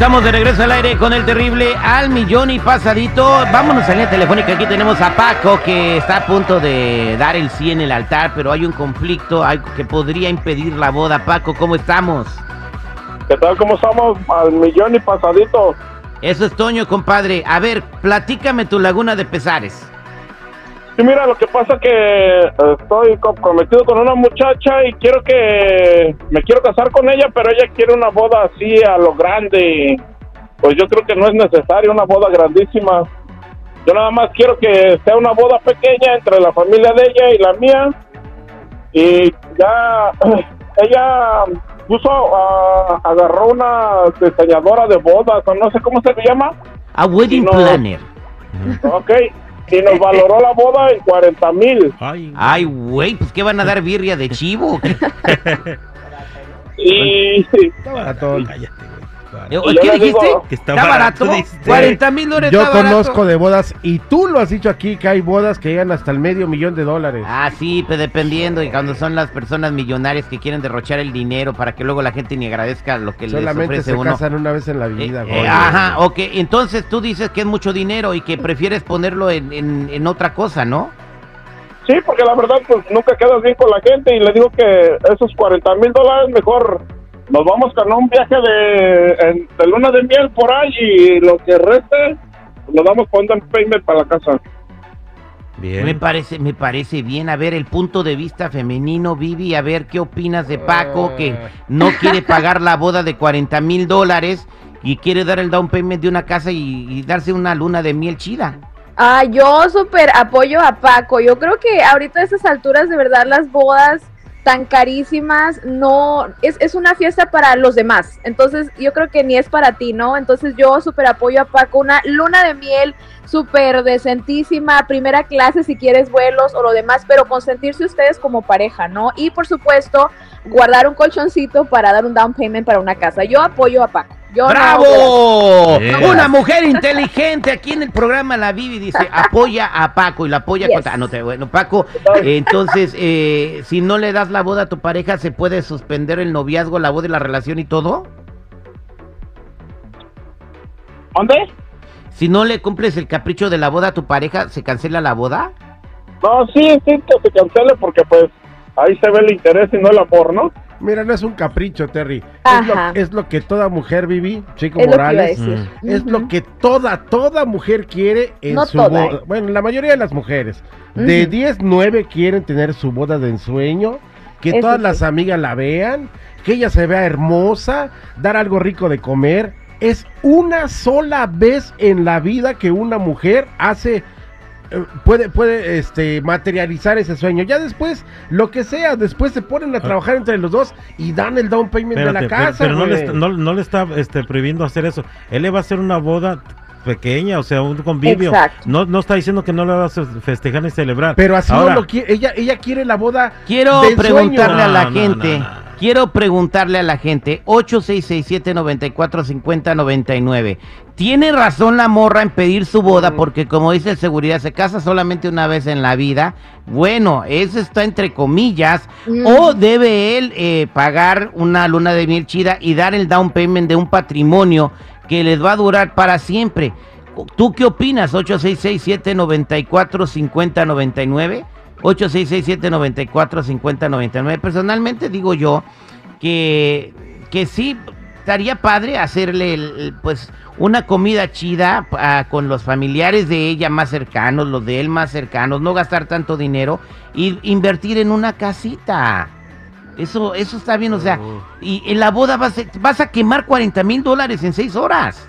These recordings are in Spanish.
Estamos de regreso al aire con el terrible al millón y pasadito. Vámonos a la telefónica. Aquí tenemos a Paco que está a punto de dar el sí en el altar, pero hay un conflicto algo que podría impedir la boda. Paco, ¿cómo estamos? ¿Qué tal? ¿Cómo estamos? Al millón y pasadito. Eso es Toño, compadre. A ver, platícame tu laguna de pesares. Sí, mira, lo que pasa que eh, estoy comprometido con una muchacha y quiero que me quiero casar con ella, pero ella quiere una boda así a lo grande. Pues yo creo que no es necesario una boda grandísima. Yo nada más quiero que sea una boda pequeña entre la familia de ella y la mía. Y ya ella puso, ah, agarró una diseñadora de bodas, o no sé cómo se le llama. A wedding no- planner. Ok, y nos valoró la boda en 40 mil. Ay, güey, pues ¿qué van a dar birria de chivo? Y está barato. Cállate, Eh, ¿Qué dijiste? Que está ¿Está barato? barato, dijiste. 40 mil dólares. Yo está barato. conozco de bodas y tú lo has dicho aquí que hay bodas que llegan hasta el medio millón de dólares. Ah, sí, pues dependiendo. Y cuando son las personas millonarias que quieren derrochar el dinero para que luego la gente ni agradezca lo que les Solamente ofrece se uno. casan una vez en la Eh, vida. eh, güey. ajá, ok. Entonces tú dices que es mucho dinero y que prefieres ponerlo en, en- en otra cosa, ¿no? sí, porque la verdad, pues nunca quedas bien con la gente. Y le digo que esos 40 mil dólares, mejor nos vamos con un viaje de, en- de luna de miel por ahí. Y lo que reste, nos damos con un payment para la casa. Bien. Me parece, me parece bien. A ver, el punto de vista femenino, Vivi, a ver qué opinas de Paco, que no quiere pagar la boda de 40 mil dólares y quiere dar el down payment de una casa y, y darse una luna de miel chida. Ah, yo súper apoyo a Paco. Yo creo que ahorita a estas alturas, de verdad, las bodas tan carísimas, no, es, es una fiesta para los demás. Entonces, yo creo que ni es para ti, ¿no? Entonces, yo súper apoyo a Paco. Una luna de miel súper decentísima, primera clase si quieres vuelos o lo demás, pero consentirse ustedes como pareja, ¿no? Y por supuesto, guardar un colchoncito para dar un down payment para una casa. Yo apoyo a Paco. Yo no. ¡Bravo! Una mujer inteligente aquí en el programa La Vivi dice apoya a Paco y la apoya Yes. contra... Ah, no te, bueno, Paco, eh, entonces, eh, si no le das la boda a tu pareja, ¿se puede suspender el noviazgo, la boda y la relación y todo? ¿Dónde? Si no le cumples el capricho de la boda a tu pareja, ¿se cancela la boda? No, sí, sí, que se cancele porque pues ahí se ve el interés y no el amor, ¿no? Mira, no es un capricho, Terry. Es lo, es lo que toda mujer, Vivi, Chico Es lo que iba a Morales, decir. es lo que toda, toda mujer quiere en No su toda, boda. ¿eh? Bueno, la mayoría de las mujeres. De Ujú. 10, 9 quieren tener su boda de ensueño, que Eso todas sí. las amigas la vean, que ella se vea hermosa, dar algo rico de comer. Es una sola vez en la vida que una mujer hace puede puede este materializar ese sueño. Ya después lo que sea, después se ponen a trabajar entre los dos y dan el down payment de la Espérate, pero- casa. pero, no, le está, no, no le está este, prohibiendo hacer eso. Él le va a hacer una boda pequeña, o sea, un convivio. Exacto. No, no está diciendo que no la vas a festejar ni celebrar. Pero así Ahora, no lo quiere, ella, ella quiere la boda. Quiero del preguntarle sueño. a la No, no, gente, no, no. Quiero preguntarle a la gente, 8667-945099. ¿Tiene razón la morra en pedir su boda? Porque como dice el seguridad, se casa solamente una vez en la vida. Bueno, eso está entre comillas. Mm. ¿O debe él eh, pagar una luna de miel chida y dar el down payment de un patrimonio que les va a durar para siempre? ¿Tú qué opinas? 8667-945099. 8667-945099. Personalmente digo yo que, que sí estaría padre hacerle el- pues una comida chida ah, con los familiares de ella más cercanos, los de él más cercanos, no gastar tanto dinero y invertir en una casita. Eso, eso está bien, o sea, y en la boda vas a, vas a quemar 40 mil dólares en seis horas.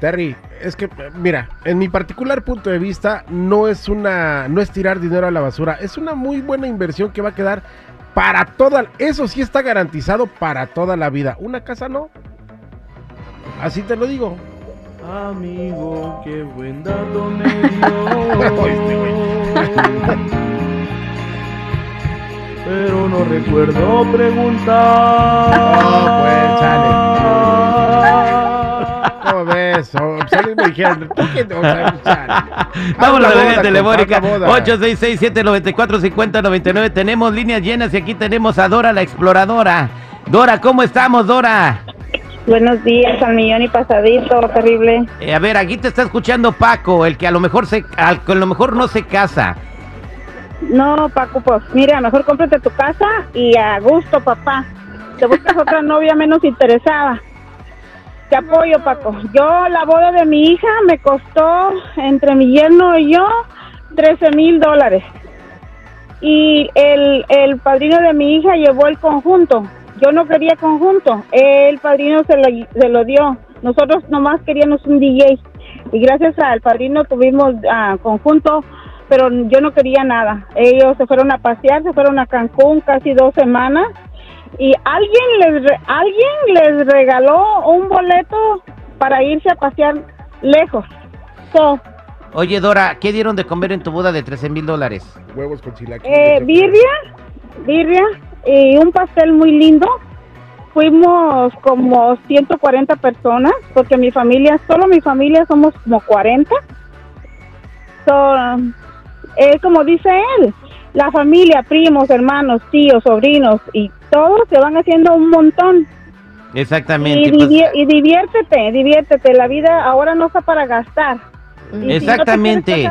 Terry, es que, mira, en mi particular punto de vista, no es una, no es tirar dinero a la basura, es una muy buena inversión que va a quedar para toda, eso sí está garantizado para toda la vida. Una casa no. Así te lo digo. Amigo, qué buen dato me dio. Pero no recuerdo preguntar. No, pues, ¿Cómo ves? O, salen y me dijeron, ¿tú qué te- o sea, chale. Vamos a la línea telefónica compa, haz la boda. 866-794-5099. Tenemos líneas llenas y aquí tenemos a Dora la exploradora. Dora, ¿cómo estamos, Dora? Buenos días, al millón y pasadito, terrible. Eh, a ver, aquí te está escuchando Paco, el que a lo mejor se, al que a lo mejor no se casa. No, Paco, pues mira, mejor cómprate tu casa y a gusto, papá. Te buscas otra novia menos interesada. Te apoyo, Paco. Yo, la boda de mi hija me costó, entre mi yerno y yo, 13 mil dólares. Y el, el padrino de mi hija llevó el conjunto. Yo no quería conjunto. El padrino se lo, se lo dio. Nosotros nomás queríamos un DJ. Y gracias al padrino tuvimos ah, conjunto, pero yo no quería nada. Ellos se fueron a pasear, se fueron a Cancún casi dos semanas. Y alguien les, re- alguien les regaló un boleto para irse a pasear lejos. So, Oye, Dora, ¿qué dieron de comer en tu boda de 13 mil dólares? Huevos con chilaquiles. Eh, birria, birria y un pastel muy lindo. Fuimos como 140 personas, porque mi familia, solo mi familia somos como 40. So, eh, como dice él, la familia, primos, hermanos, tíos, sobrinos y todos se van haciendo un montón. Exactamente. Y, pues, y diviértete, diviértete. La vida ahora no está para gastar. Y si no te exactamente.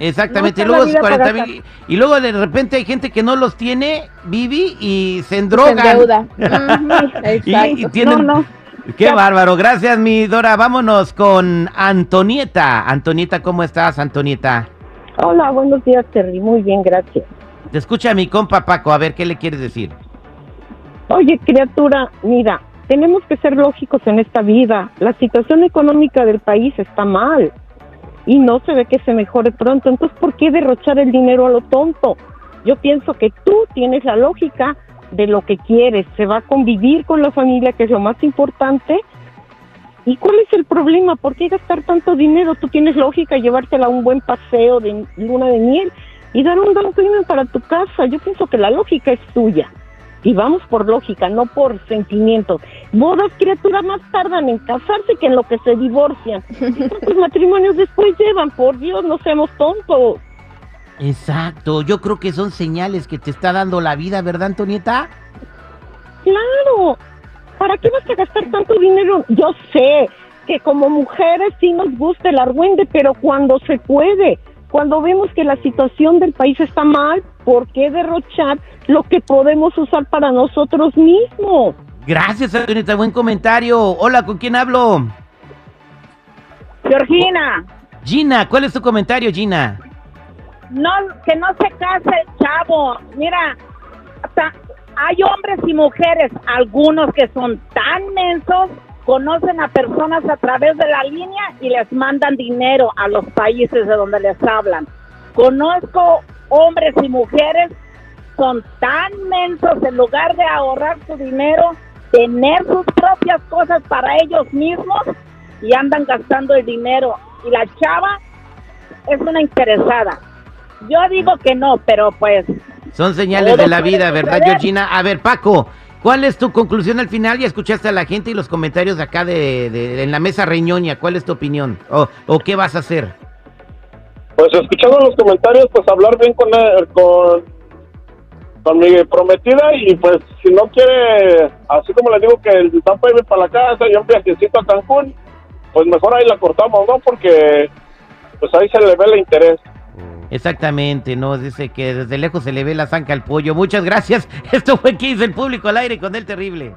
Exactamente, No y luego, la vida 40 para mil- y luego de repente hay gente que no los tiene, Vivi, y se Se endrogan. endeuda. Y- Exacto. y tienen- No, no. Qué bárbaro, gracias mi Dora. Vámonos con Antonieta. Antonieta, ¿cómo estás, Antonieta? Hola, buenos días, Terry. Muy bien, gracias. Te escucha mi compa Paco, a ver qué le quieres decir. Oye, criatura, mira, tenemos que ser lógicos en esta vida. La situación económica del país está mal y no se ve que se mejore pronto. Entonces, ¿por qué derrochar el dinero a lo tonto? Yo pienso que tú tienes la lógica de lo que quieres. Se va a convivir con la familia, que es lo más importante. ¿Y cuál es el problema? ¿Por qué gastar tanto dinero? Tú tienes lógica llevártela a un buen paseo de luna de miel y dar un down payment para tu casa. Yo pienso que la lógica es tuya. Y vamos por lógica, no por sentimientos. Bodas, criaturas, más tardan en casarse que en lo que se divorcian. ¿Y ¿Cuántos matrimonios después llevan? Por Dios, no seamos tontos. Exacto, yo creo que son señales que te está dando la vida, ¿verdad, Antonieta? Claro. ¿Para qué vas a gastar tanto dinero? Yo sé que como mujeres sí nos gusta el argüende, pero cuando se puede, cuando vemos que la situación del país está mal, ¿por qué derrochar lo que podemos usar para nosotros mismos? Gracias, Antonieta, buen comentario. Hola, ¿con quién hablo? Georgina, Gina, ¿cuál es tu comentario, Gina? no que no se case el chavo. Mira, hasta hay hombres y mujeres, algunos que son tan mensos, conocen a personas a través de la línea y les mandan dinero a los países de donde les hablan. Conozco hombres y mujeres son tan mensos en lugar de ahorrar su dinero, tener sus propias cosas para ellos mismos y andan gastando el dinero. Y la chava es una interesada. Yo digo que no, pero pues Son señales de la vida, ¿verdad. Georgina? A ver, Paco, ¿cuál es tu conclusión al final? Ya escuchaste a la gente y los comentarios de acá de, de- en la mesa reñoña. ¿Cuál es tu opinión? ¿O, o qué vas a hacer? Pues escuchando los comentarios, pues hablar bien con, con, con mi prometida y pues si no quiere, así como le digo que el down payment para la casa y un viajecito a Cancún, pues mejor ahí la cortamos, ¿no? Porque pues ahí se le ve el interés. Exactamente, ¿no? Dice que desde lejos se le ve la zanca al pollo. Muchas gracias. Esto fue 15 el público al aire con el terrible.